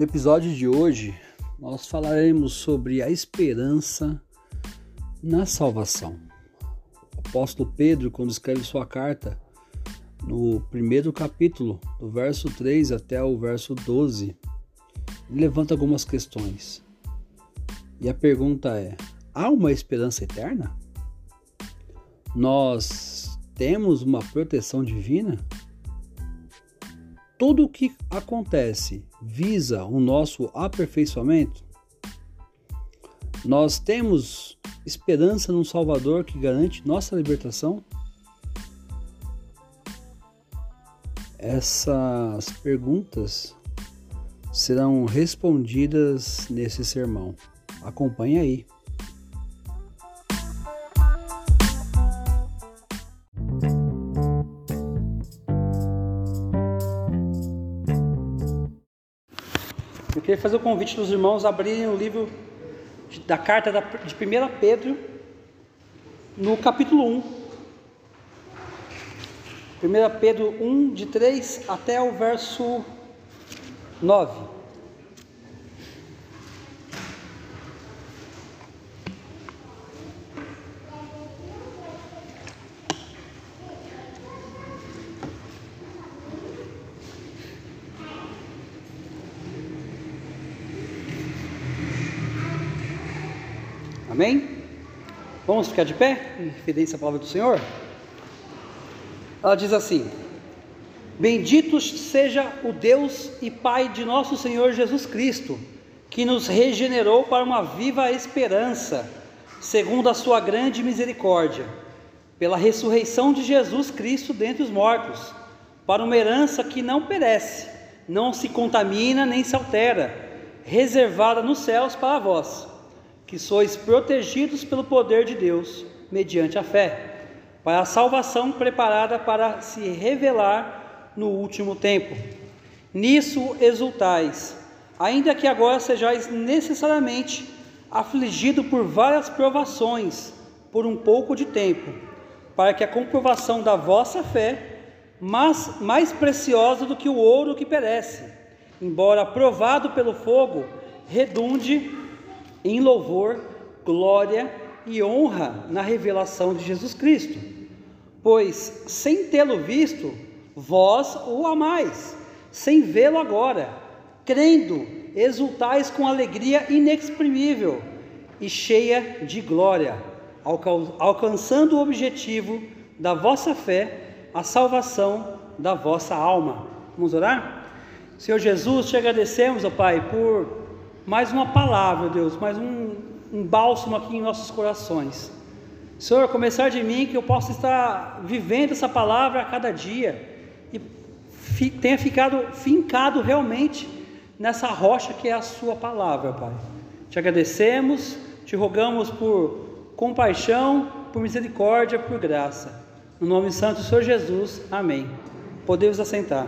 No episódio de hoje, nós falaremos sobre a esperança na salvação. O apóstolo Pedro, quando escreve sua carta, no primeiro capítulo, do verso 3 até o verso 12, ele levanta algumas questões. E a pergunta é: há uma esperança eterna? Nós temos uma proteção divina? Tudo o que acontece visa o nosso aperfeiçoamento? Nós temos esperança num Salvador que garante nossa libertação? Essas perguntas serão respondidas nesse sermão. Acompanhe aí. Queria fazer o convite dos irmãos a abrirem o livro da carta de 1 Pedro, no capítulo 1. 1 Pedro 1, de 3 até o verso 9. Amém? Vamos ficar de pé em referência à palavra do Senhor? Ela diz assim: Bendito seja o Deus e Pai de nosso Senhor Jesus Cristo, que nos regenerou para uma viva esperança, segundo a sua grande misericórdia, pela ressurreição de Jesus Cristo dentre os mortos, para uma herança que não perece, não se contamina nem se altera, reservada nos céus para vós que sois protegidos pelo poder de Deus, mediante a fé, para a salvação preparada para se revelar no último tempo. Nisso exultais, ainda que agora sejais necessariamente afligido por várias provações, por um pouco de tempo, para que a comprovação da vossa fé, mas mais preciosa do que o ouro que perece, embora provado pelo fogo, redunde em louvor, glória e honra na revelação de Jesus Cristo. Pois, sem tê-lo visto, vós o amais, sem vê-lo agora, crendo, exultais com alegria inexprimível e cheia de glória, alcançando o objetivo da vossa fé, a salvação da vossa alma. Vamos orar? Senhor Jesus, te agradecemos, ó Pai, por mais uma palavra, Deus, mais um, um bálsamo aqui em nossos corações. Senhor, começar de mim que eu possa estar vivendo essa palavra a cada dia e fi, tenha ficado fincado realmente nessa rocha que é a Sua palavra, Pai. Te agradecemos, te rogamos por compaixão, por misericórdia, por graça. No nome santo do Senhor Jesus, amém. Podemos assentar.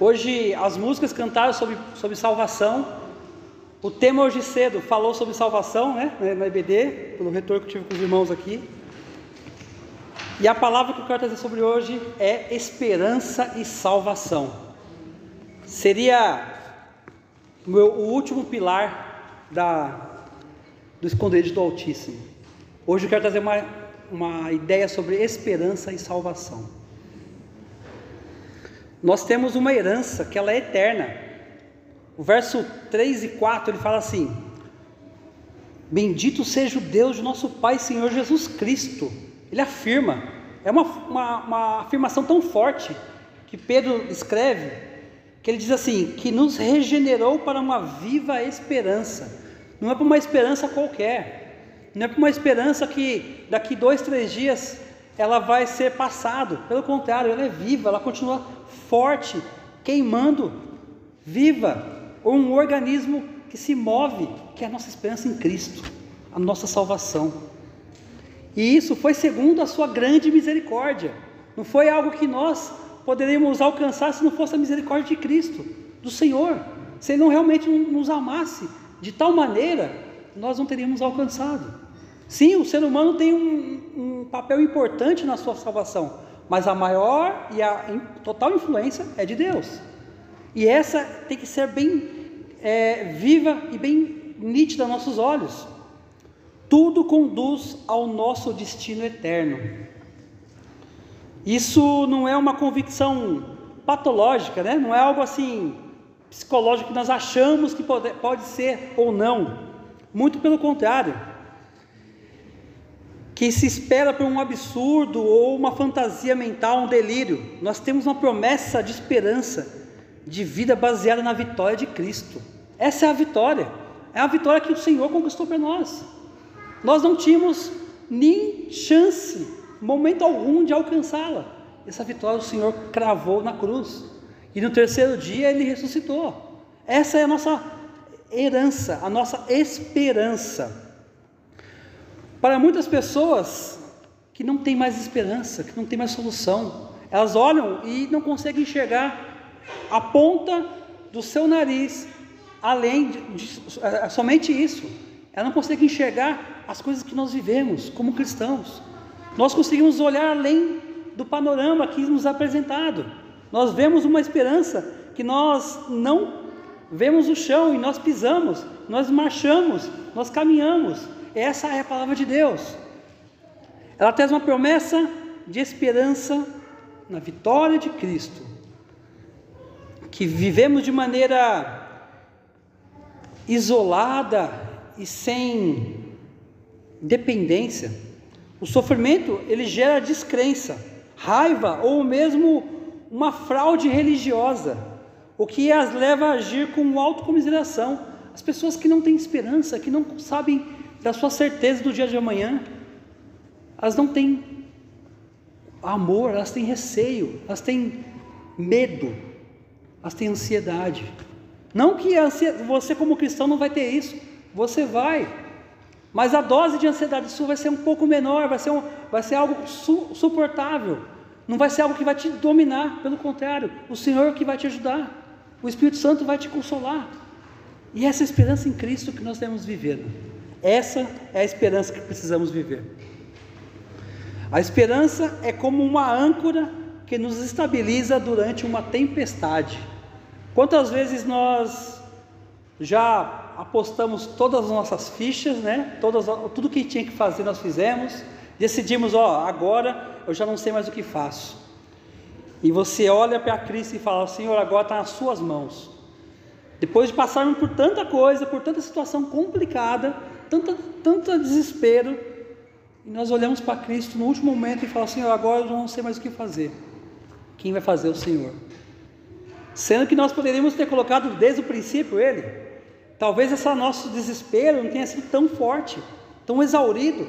Hoje as músicas cantaram sobre, sobre salvação. O tema hoje cedo falou sobre salvação, né? Na EBD, pelo retorno que eu tive com os irmãos aqui. E a palavra que eu quero trazer sobre hoje é esperança e salvação. Seria o, meu, o último pilar da, do esconderijo do Altíssimo. Hoje eu quero trazer uma, uma ideia sobre esperança e salvação. Nós temos uma herança que ela é eterna. O verso 3 e 4 ele fala assim: Bendito seja o Deus de nosso Pai Senhor Jesus Cristo. Ele afirma, é uma, uma, uma afirmação tão forte que Pedro escreve, que ele diz assim: que nos regenerou para uma viva esperança. Não é para uma esperança qualquer, não é para uma esperança que daqui dois, três dias ela vai ser passado. Pelo contrário, ela é viva, ela continua forte, queimando, viva, um organismo que se move, que é a nossa esperança em Cristo, a nossa salvação. E isso foi segundo a sua grande misericórdia. Não foi algo que nós poderíamos alcançar se não fosse a misericórdia de Cristo, do Senhor. Se Ele não realmente nos amasse de tal maneira, nós não teríamos alcançado. Sim, o ser humano tem um, um papel importante na sua salvação, mas a maior e a total influência é de Deus. E essa tem que ser bem é, viva e bem nítida aos nossos olhos. Tudo conduz ao nosso destino eterno. Isso não é uma convicção patológica, né? não é algo assim psicológico que nós achamos que pode, pode ser ou não. Muito pelo contrário. Que se espera por um absurdo ou uma fantasia mental, um delírio. Nós temos uma promessa de esperança, de vida baseada na vitória de Cristo. Essa é a vitória. É a vitória que o Senhor conquistou para nós. Nós não tínhamos nem chance, momento algum, de alcançá-la. Essa vitória o Senhor cravou na cruz. E no terceiro dia ele ressuscitou. Essa é a nossa herança, a nossa esperança. Para muitas pessoas que não têm mais esperança, que não têm mais solução, elas olham e não conseguem enxergar a ponta do seu nariz, além de, de, é, somente isso. Ela não consegue enxergar as coisas que nós vivemos como cristãos. Nós conseguimos olhar além do panorama que nos é apresentado. Nós vemos uma esperança que nós não vemos o chão e nós pisamos, nós marchamos, nós caminhamos. Essa é a palavra de Deus. Ela traz uma promessa de esperança na vitória de Cristo, que vivemos de maneira isolada e sem dependência. O sofrimento ele gera descrença, raiva ou mesmo uma fraude religiosa, o que as leva a agir com autocomiseração. As pessoas que não têm esperança, que não sabem da sua certeza do dia de amanhã, elas não têm amor, elas têm receio, elas têm medo, elas têm ansiedade. Não que você, como cristão, não vai ter isso, você vai, mas a dose de ansiedade sua vai ser um pouco menor, vai ser, um, vai ser algo su, suportável. Não vai ser algo que vai te dominar, pelo contrário, o Senhor que vai te ajudar, o Espírito Santo vai te consolar. E essa é esperança em Cristo que nós temos viver. Essa é a esperança que precisamos viver. A esperança é como uma âncora que nos estabiliza durante uma tempestade. Quantas vezes nós já apostamos todas as nossas fichas, né? Todas, tudo que tinha que fazer nós fizemos, decidimos, ó, agora eu já não sei mais o que faço. E você olha para Cristo e fala: Senhor, agora está nas Suas mãos. Depois de passarmos por tanta coisa, por tanta situação complicada, tanto, tanto desespero, e nós olhamos para Cristo no último momento e falamos: Senhor, agora eu não sei mais o que fazer. Quem vai fazer o Senhor? Sendo que nós poderíamos ter colocado desde o princípio Ele. Talvez esse nosso desespero não tenha sido tão forte, tão exaurido.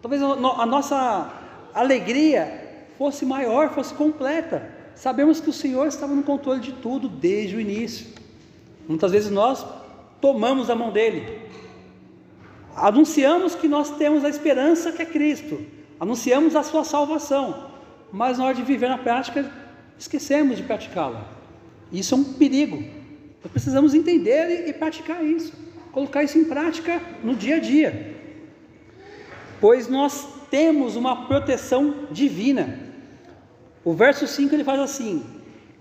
Talvez a nossa alegria fosse maior, fosse completa. Sabemos que o Senhor estava no controle de tudo desde o início. Muitas vezes nós tomamos a mão dele, anunciamos que nós temos a esperança que é Cristo, anunciamos a sua salvação, mas na hora de viver na prática, esquecemos de praticá-la. Isso é um perigo. Nós precisamos entender e praticar isso, colocar isso em prática no dia a dia, pois nós temos uma proteção divina. O verso 5 ele faz assim: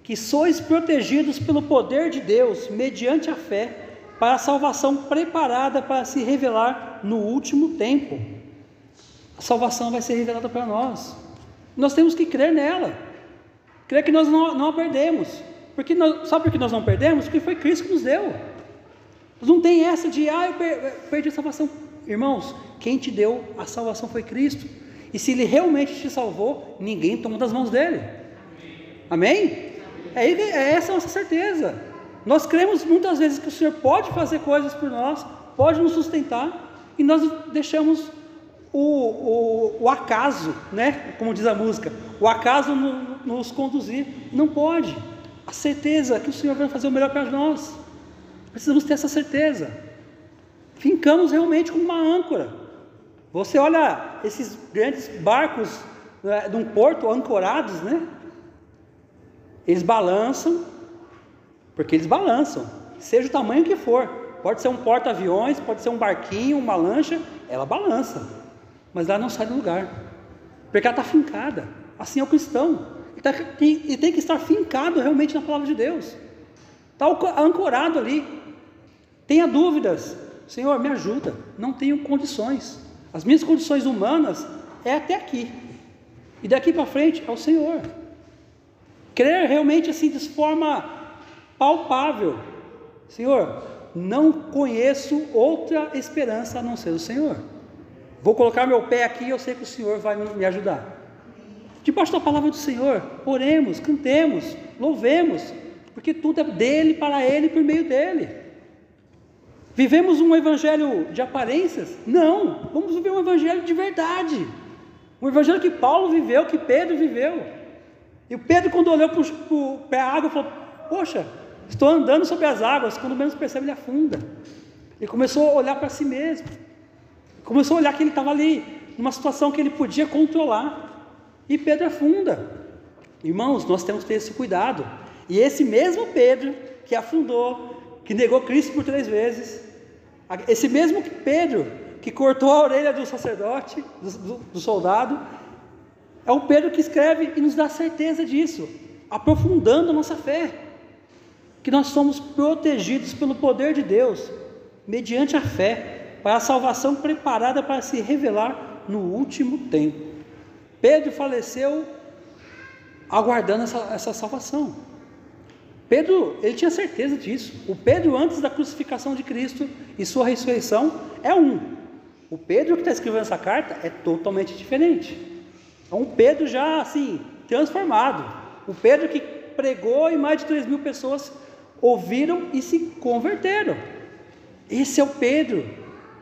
que sois protegidos pelo poder de Deus, mediante a fé, para a salvação preparada para se revelar no último tempo. A salvação vai ser revelada para nós. Nós temos que crer nela, crer que nós não, não a perdemos. Porque nós, sabe por que nós não perdemos? Porque foi Cristo que nos deu. Não tem essa de, ah, eu perdi a salvação. Irmãos, quem te deu a salvação foi Cristo. E se Ele realmente te salvou, ninguém toma das mãos dele. Amém? É, é essa a nossa certeza. Nós cremos muitas vezes que o Senhor pode fazer coisas por nós, pode nos sustentar, e nós deixamos o, o, o acaso, né? como diz a música, o acaso no, nos conduzir. Não pode. A certeza que o Senhor vai fazer o melhor para nós. Precisamos ter essa certeza. Fincamos realmente como uma âncora. Você olha esses grandes barcos né, de um porto ancorados, né? Eles balançam, porque eles balançam, seja o tamanho que for. Pode ser um porta-aviões, pode ser um barquinho, uma lancha, ela balança, mas ela não sai do lugar, porque ela está fincada, Assim é o cristão. Ele, tá, tem, tem que estar fincado realmente na palavra de Deus. Está ancorado ali. Tenha dúvidas. Senhor, me ajuda. Não tenho condições. As minhas condições humanas é até aqui. E daqui para frente é o Senhor. Crer realmente assim de forma palpável. Senhor, não conheço outra esperança a não ser o Senhor. Vou colocar meu pé aqui e eu sei que o Senhor vai me ajudar. Debaixo da palavra do Senhor, oremos, cantemos, louvemos, porque tudo é dele, para ele, por meio dele. Vivemos um evangelho de aparências? Não, vamos viver um evangelho de verdade. Um evangelho que Paulo viveu, que Pedro viveu. E o Pedro, quando olhou para a água, falou: Poxa, estou andando sobre as águas. Quando menos percebe, ele afunda. E começou a olhar para si mesmo. Começou a olhar que ele estava ali, numa situação que ele podia controlar. E Pedro afunda. Irmãos, nós temos que ter esse cuidado. E esse mesmo Pedro que afundou, que negou Cristo por três vezes, esse mesmo Pedro que cortou a orelha do sacerdote, do, do, do soldado, é o Pedro que escreve e nos dá certeza disso, aprofundando a nossa fé, que nós somos protegidos pelo poder de Deus, mediante a fé, para a salvação preparada para se revelar no último tempo. Pedro faleceu aguardando essa, essa salvação. Pedro, ele tinha certeza disso. O Pedro, antes da crucificação de Cristo e sua ressurreição, é um. O Pedro que está escrevendo essa carta é totalmente diferente. É um Pedro já assim, transformado. O Pedro que pregou e mais de 3 mil pessoas ouviram e se converteram. Esse é o Pedro,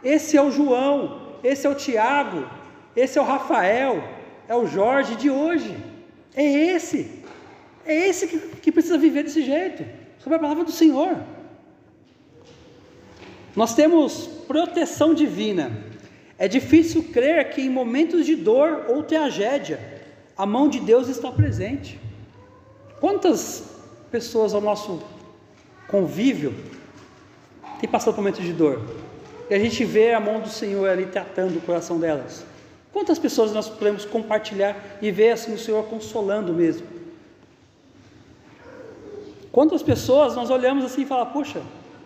esse é o João, esse é o Tiago, esse é o Rafael, é o Jorge de hoje. É esse, é esse que, que precisa viver desse jeito, sobre a palavra do Senhor. Nós temos proteção divina é difícil crer que em momentos de dor ou tragédia, a mão de Deus está presente. Quantas pessoas ao nosso convívio têm passado por momentos de dor? E a gente vê a mão do Senhor ali tratando o coração delas. Quantas pessoas nós podemos compartilhar e ver assim o Senhor consolando mesmo? Quantas pessoas nós olhamos assim e falamos, poxa,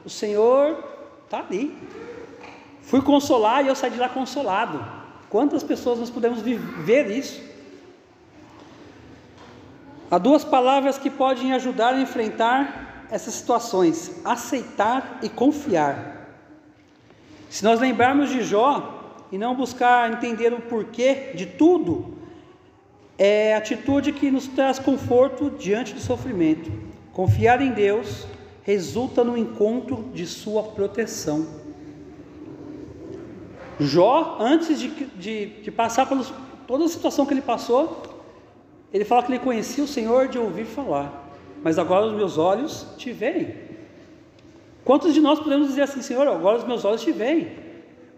o Senhor está ali, Fui consolar e eu saí de lá consolado. Quantas pessoas nós podemos ver isso? Há duas palavras que podem ajudar a enfrentar essas situações: aceitar e confiar. Se nós lembrarmos de Jó e não buscar entender o porquê de tudo, é atitude que nos traz conforto diante do sofrimento. Confiar em Deus resulta no encontro de Sua proteção. Jó, antes de, de, de passar por toda a situação que ele passou, ele fala que ele conhecia o Senhor de ouvir falar, mas agora os meus olhos te veem. Quantos de nós podemos dizer assim, Senhor, agora os meus olhos te veem?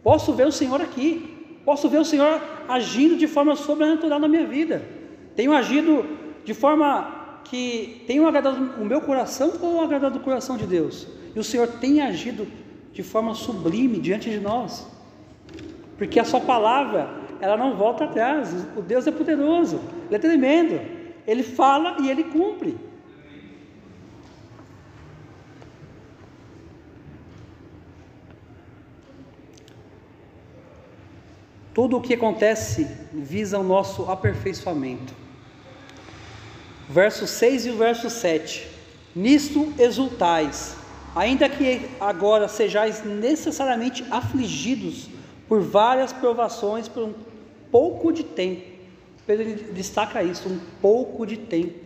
Posso ver o Senhor aqui, posso ver o Senhor agindo de forma sobrenatural na minha vida. Tenho agido de forma que tenho agradado o meu coração ou agradado o coração de Deus? E o Senhor tem agido de forma sublime diante de nós porque a sua palavra, ela não volta atrás. O Deus é poderoso, ele é tremendo. Ele fala e ele cumpre. Tudo o que acontece visa o nosso aperfeiçoamento. Verso 6 e o verso 7. Nisto exultais, ainda que agora sejais necessariamente afligidos por várias provações por um pouco de tempo. Pedro destaca isso, um pouco de tempo.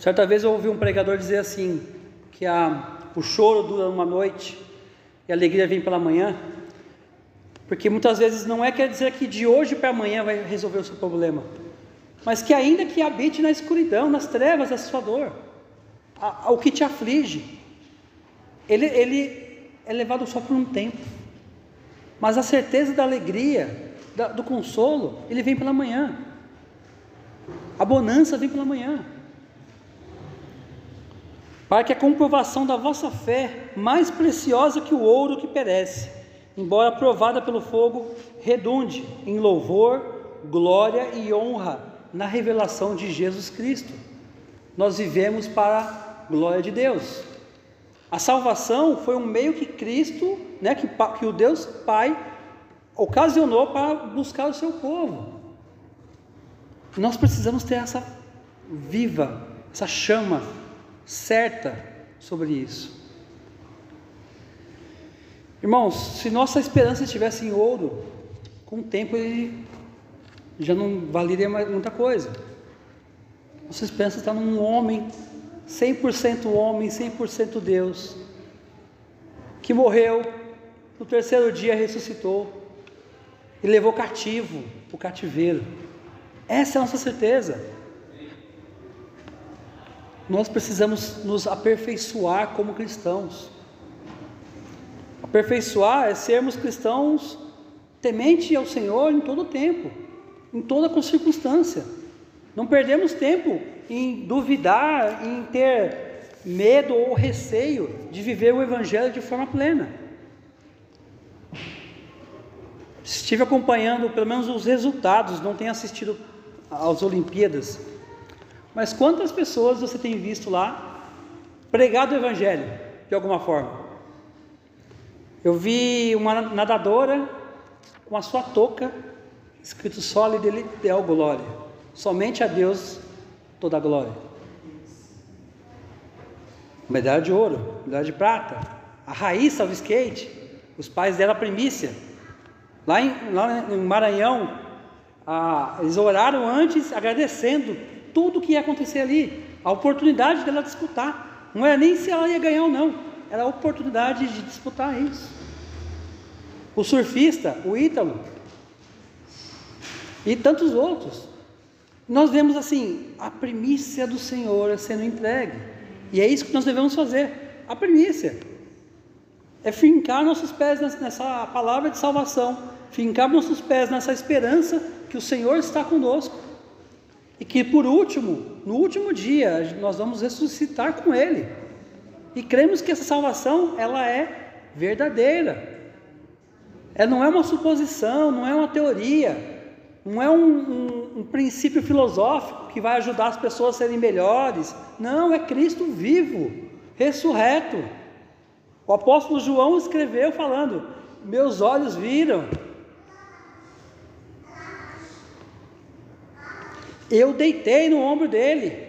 Certa vez eu ouvi um pregador dizer assim, que a, o choro dura uma noite e a alegria vem pela manhã, porque muitas vezes não é quer dizer que de hoje para amanhã vai resolver o seu problema, mas que ainda que habite na escuridão, nas trevas da sua dor, a, a, o que te aflige, ele, ele é levado só por um tempo. Mas a certeza da alegria, da, do consolo, ele vem pela manhã. A bonança vem pela manhã. Para que a comprovação da vossa fé, mais preciosa que o ouro que perece, embora provada pelo fogo, redunde em louvor, glória e honra na revelação de Jesus Cristo. Nós vivemos para a glória de Deus. A salvação foi um meio que Cristo, né, que, que o Deus Pai ocasionou para buscar o seu povo. Nós precisamos ter essa viva, essa chama certa sobre isso. Irmãos, se nossa esperança estivesse em ouro, com o tempo ele já não valeria mais muita coisa. Nossa esperança está num homem, 100% homem, 100% Deus, que morreu, no terceiro dia ressuscitou e levou cativo o cativeiro. Essa é a nossa certeza. Nós precisamos nos aperfeiçoar como cristãos. Aperfeiçoar é sermos cristãos temente ao Senhor em todo tempo, em toda circunstância. Não perdemos tempo em duvidar, em ter medo ou receio de viver o Evangelho de forma plena. Estive acompanhando pelo menos os resultados, não tenho assistido às Olimpíadas, mas quantas pessoas você tem visto lá pregar o Evangelho de alguma forma? Eu vi uma nadadora com a sua touca, escrito dele deu glória. Somente a Deus toda a glória. Medalha de ouro, medalha de prata. A Raíssa do skate, os pais dela primícia. Lá em, lá em Maranhão, ah, eles oraram antes agradecendo tudo que ia acontecer ali, a oportunidade dela disputar. Não era nem se ela ia ganhar ou não, era a oportunidade de disputar isso. O surfista, o Ítalo, e tantos outros. Nós vemos assim, a primícia do Senhor sendo entregue. E é isso que nós devemos fazer. A primícia é fincar nossos pés nessa palavra de salvação, fincar nossos pés nessa esperança que o Senhor está conosco. E que por último, no último dia, nós vamos ressuscitar com Ele. E cremos que essa salvação ela é verdadeira. É, não é uma suposição, não é uma teoria, não é um, um, um princípio filosófico que vai ajudar as pessoas a serem melhores. Não, é Cristo vivo, ressurreto. O apóstolo João escreveu falando: Meus olhos viram. Eu deitei no ombro dele.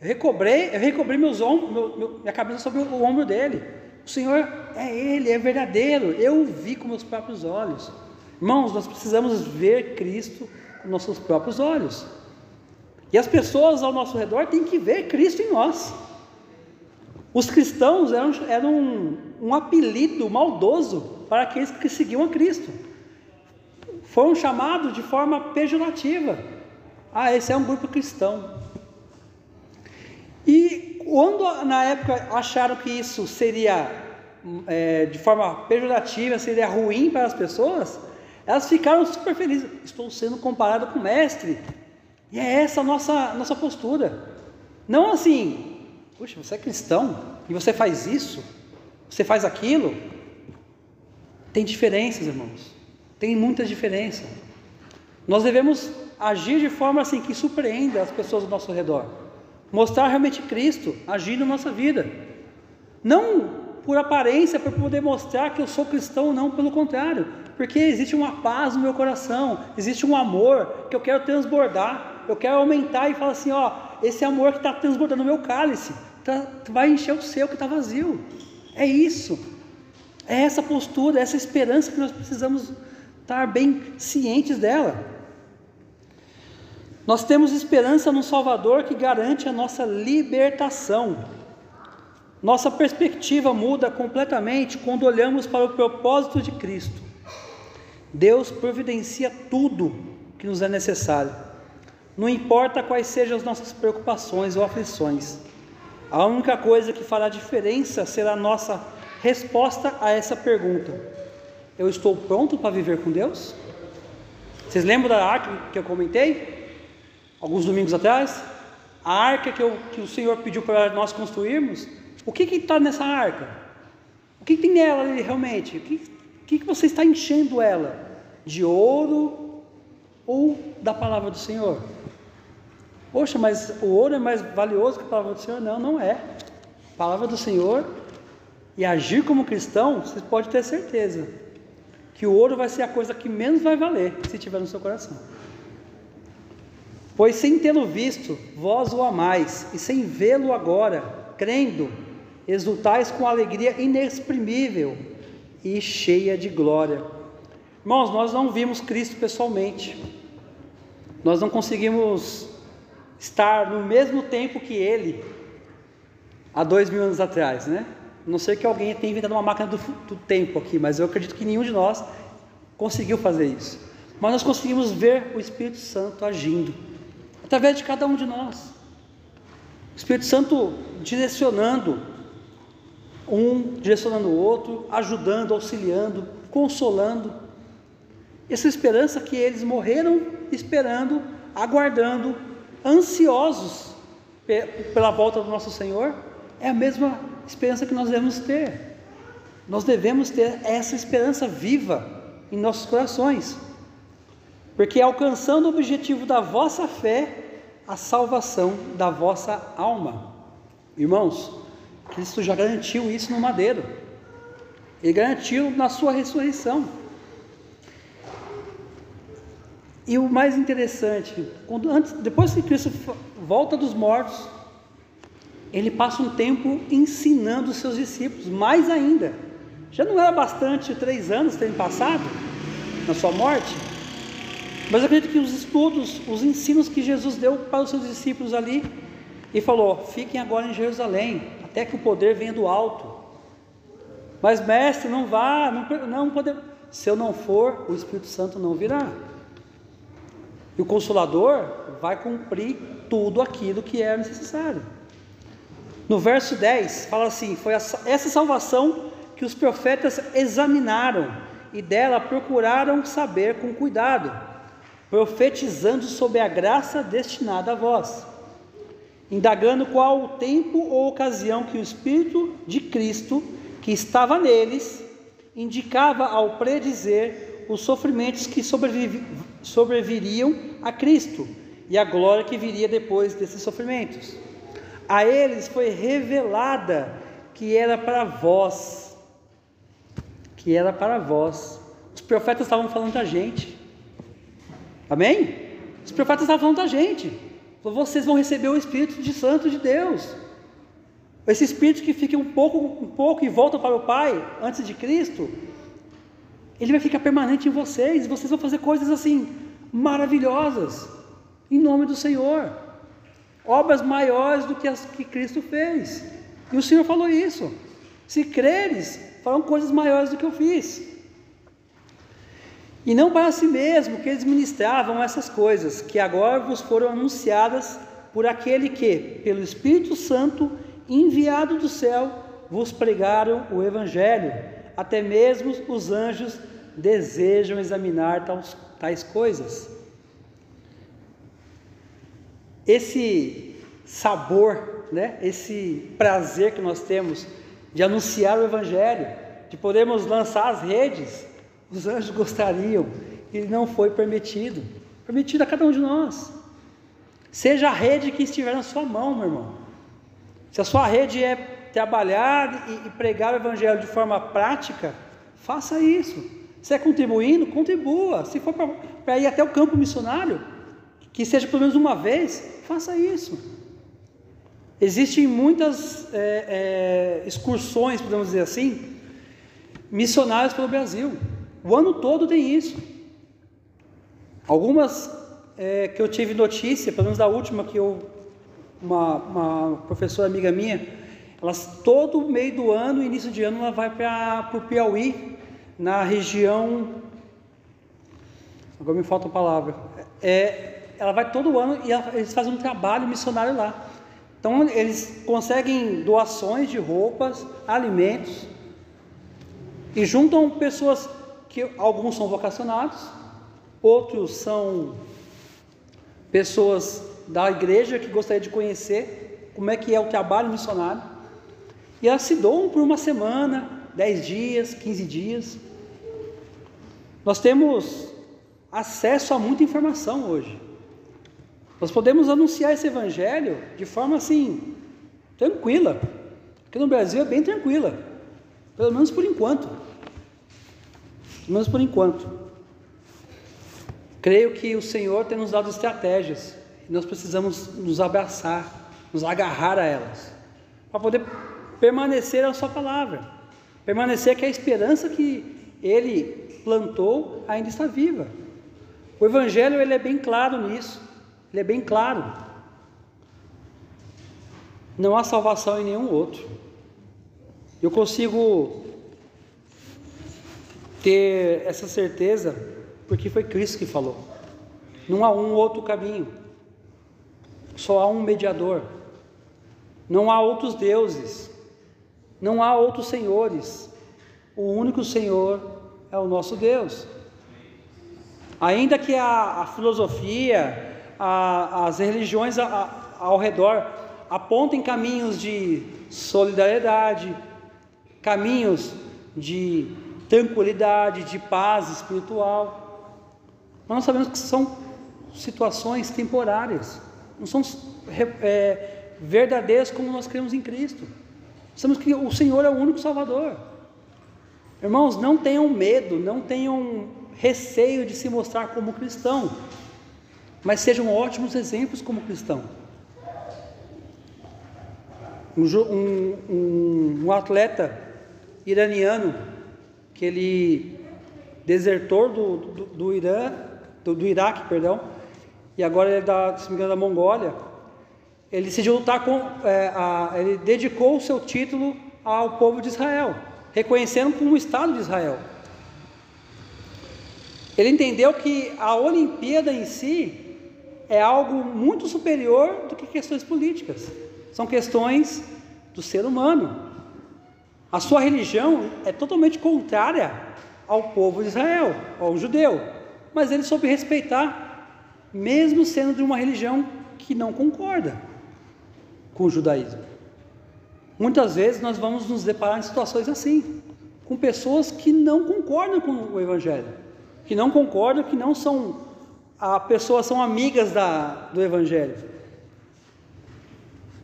Eu recobrei, eu meus ombros, meu, minha cabeça sobre o ombro dele. O Senhor é Ele, é verdadeiro. Eu o vi com meus próprios olhos. Irmãos, nós precisamos ver Cristo com nossos próprios olhos. E as pessoas ao nosso redor têm que ver Cristo em nós. Os cristãos eram, eram um, um apelido maldoso para aqueles que seguiam a Cristo. Foram chamados de forma pejorativa. Ah, esse é um grupo cristão. E quando na época acharam que isso seria é, de forma pejorativa, seria ruim para as pessoas, elas ficaram super felizes. Estou sendo comparado com o mestre. E é essa a nossa, nossa postura. Não assim, puxa, você é cristão e você faz isso, você faz aquilo. Tem diferenças, irmãos. Tem muita diferença. Nós devemos agir de forma assim que surpreenda as pessoas ao nosso redor. Mostrar realmente Cristo agindo na nossa vida. Não por aparência, para poder mostrar que eu sou cristão, não, pelo contrário, porque existe uma paz no meu coração, existe um amor que eu quero transbordar, eu quero aumentar e falar assim: ó, esse amor que está transbordando no meu cálice, tá, vai encher o seu que está vazio. É isso, é essa postura, essa esperança que nós precisamos estar bem cientes dela. Nós temos esperança no Salvador que garante a nossa libertação. Nossa perspectiva muda completamente quando olhamos para o propósito de Cristo. Deus providencia tudo que nos é necessário. Não importa quais sejam as nossas preocupações ou aflições. A única coisa que fará diferença será a nossa resposta a essa pergunta: Eu estou pronto para viver com Deus? Vocês lembram da arca que eu comentei? Alguns domingos atrás, a arca que, eu, que o Senhor pediu para nós construirmos, o que está nessa arca? O que, que, tem nela ali realmente? O que, que, que você está enchendo ela? De ouro ou da palavra do Senhor? Poxa, mas o ouro é mais valioso que a palavra do Senhor? Não, não é. A palavra do Senhor e agir como cristão, você pode ter certeza que o ouro vai ser a coisa que menos vai valer se tiver no seu coração. Pois sem tê-lo visto, vós o amais, e sem vê-lo agora, crendo, exultais com alegria inexprimível e cheia de glória. Irmãos, nós não vimos Cristo pessoalmente, nós não conseguimos estar no mesmo tempo que Ele, há dois mil anos atrás, né? Não sei que alguém tenha inventado uma máquina do, do tempo aqui, mas eu acredito que nenhum de nós conseguiu fazer isso. Mas nós conseguimos ver o Espírito Santo agindo, através de cada um de nós. O Espírito Santo direcionando, um direcionando o outro, ajudando, auxiliando, consolando. Essa esperança que eles morreram esperando, aguardando, ansiosos pela volta do nosso Senhor, é a mesma esperança que nós devemos ter. Nós devemos ter essa esperança viva em nossos corações, porque alcançando o objetivo da vossa fé, a salvação da vossa alma. Irmãos, Cristo já garantiu isso no madeiro, Ele garantiu na sua ressurreição. E o mais interessante, quando antes, depois que Cristo volta dos mortos, ele passa um tempo ensinando os seus discípulos, mais ainda. Já não era bastante três anos terem passado na sua morte? Mas acredito que os estudos, os ensinos que Jesus deu para os seus discípulos ali, e falou: fiquem agora em Jerusalém, até que o poder venha do alto. Mas, mestre, não vá, não, não poder. Se eu não for, o Espírito Santo não virá. E o Consolador vai cumprir tudo aquilo que é necessário. No verso 10, fala assim: Foi essa salvação que os profetas examinaram e dela procuraram saber com cuidado, profetizando sobre a graça destinada a vós, indagando qual o tempo ou ocasião que o Espírito de Cristo, que estava neles, indicava ao predizer os sofrimentos que sobreviriam a Cristo e a glória que viria depois desses sofrimentos a eles foi revelada que era para vós, que era para vós. Os profetas estavam falando da gente, amém? Os profetas estavam falando da gente, vocês vão receber o Espírito de Santo de Deus. Esse Espírito que fica um pouco, um pouco e volta para o Pai antes de Cristo, ele vai ficar permanente em vocês. Vocês vão fazer coisas assim maravilhosas, em nome do Senhor obras maiores do que as que Cristo fez. E o Senhor falou isso. Se creres, farão coisas maiores do que eu fiz. E não para si mesmo que eles ministravam essas coisas, que agora vos foram anunciadas por aquele que, pelo Espírito Santo, enviado do céu, vos pregaram o Evangelho. Até mesmo os anjos desejam examinar tais, tais coisas esse sabor, né, esse prazer que nós temos de anunciar o Evangelho, de podermos lançar as redes, os anjos gostariam, e não foi permitido permitido a cada um de nós. Seja a rede que estiver na sua mão, meu irmão. Se a sua rede é trabalhar e, pregar o Evangelho de forma prática, faça isso. Se é contribuindo, contribua. Se for para ir até o campo missionário, que seja pelo menos uma vez, Faça isso. Existem muitas é, é, excursões, podemos dizer assim, missionárias pelo Brasil. O ano todo tem isso. Algumas é, que eu tive notícia, pelo menos da última que eu, uma, uma professora amiga minha, elas todo meio do ano, início de ano, ela vai para o Piauí, na região. Agora me falta a palavra. É, ela vai todo ano e ela, eles fazem um trabalho missionário lá. Então eles conseguem doações de roupas, alimentos e juntam pessoas que alguns são vocacionados, outros são pessoas da igreja que gostariam de conhecer como é que é o trabalho missionário. E elas se doam por uma semana, dez dias, quinze dias. Nós temos acesso a muita informação hoje. Nós podemos anunciar esse evangelho de forma assim, tranquila. Aqui no Brasil é bem tranquila, pelo menos por enquanto. Menos por enquanto. Creio que o Senhor tem nos dado estratégias e nós precisamos nos abraçar, nos agarrar a elas, para poder permanecer a Sua palavra, permanecer que a esperança que Ele plantou ainda está viva. O Evangelho ele é bem claro nisso. Ele é bem claro. Não há salvação em nenhum outro. Eu consigo ter essa certeza porque foi Cristo que falou. Não há um outro caminho. Só há um mediador. Não há outros deuses. Não há outros senhores. O único Senhor é o nosso Deus. Ainda que a, a filosofia, a, as religiões a, ao redor apontem caminhos de solidariedade, caminhos de tranquilidade, de paz espiritual. Mas nós sabemos que são situações temporárias, não são é, verdadeiras como nós cremos em Cristo. Sabemos que o Senhor é o único Salvador. Irmãos, não tenham medo, não tenham receio de se mostrar como cristão mas sejam ótimos exemplos como cristão. Um, um, um atleta iraniano, que ele desertor do, do, do Irã, do, do, Iraque, perdão, e agora ele é da, se engano, da Mongólia, ele decidiu lutar com, é, a, ele dedicou o seu título ao povo de Israel, reconhecendo como Estado de Israel. Ele entendeu que a Olimpíada em si é algo muito superior do que questões políticas. São questões do ser humano. A sua religião é totalmente contrária ao povo de Israel, ao judeu, mas ele soube respeitar, mesmo sendo de uma religião que não concorda com o judaísmo. Muitas vezes nós vamos nos deparar em situações assim, com pessoas que não concordam com o Evangelho, que não concordam, que não são a pessoas são amigas da, do Evangelho.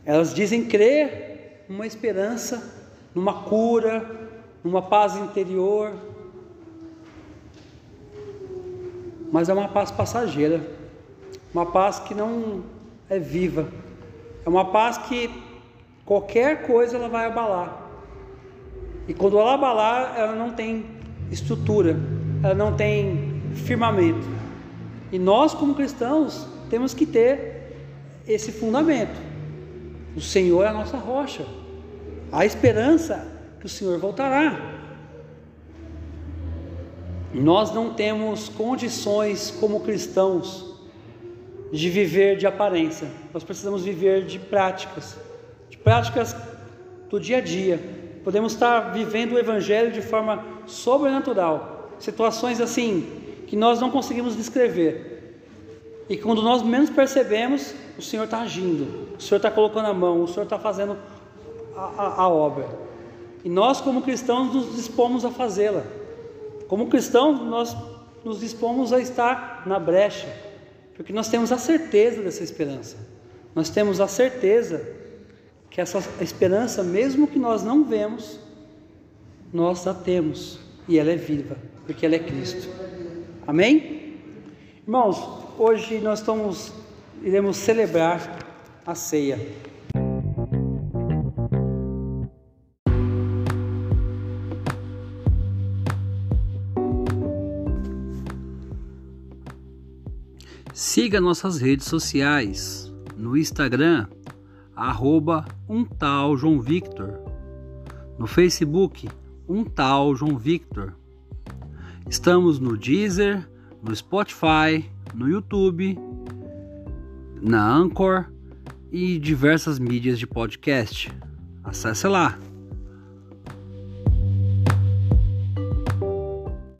Elas dizem crer numa esperança, numa cura, numa paz interior. Mas é uma paz passageira, uma paz que não é viva, é uma paz que qualquer coisa ela vai abalar. E quando ela abalar, ela não tem estrutura, ela não tem firmamento. E nós, como cristãos, temos que ter esse fundamento. O Senhor é a nossa rocha. A esperança que o Senhor voltará. Nós não temos condições como cristãos de viver de aparência. Nós precisamos viver de práticas, de práticas do dia a dia. Podemos estar vivendo o evangelho de forma sobrenatural. Situações assim que nós não conseguimos descrever. E quando nós menos percebemos, o Senhor está agindo, o Senhor está colocando a mão, o Senhor está fazendo a, a, obra. E nós, como cristãos, nos dispomos a fazê-la. Como cristãos, nós nos dispomos a estar na brecha, porque nós temos a certeza dessa esperança. Nós temos a certeza que essa esperança, mesmo que nós não vemos, nós a temos e ela é viva, porque ela é Cristo. Amém? Irmãos, hoje nós estamos, iremos celebrar a ceia. Siga nossas redes sociais no Instagram, arroba um tal João Victor, no Facebook, um tal João Victor Estamos no Deezer, no Spotify, no YouTube, na Anchor e diversas mídias de podcast. Acesse lá.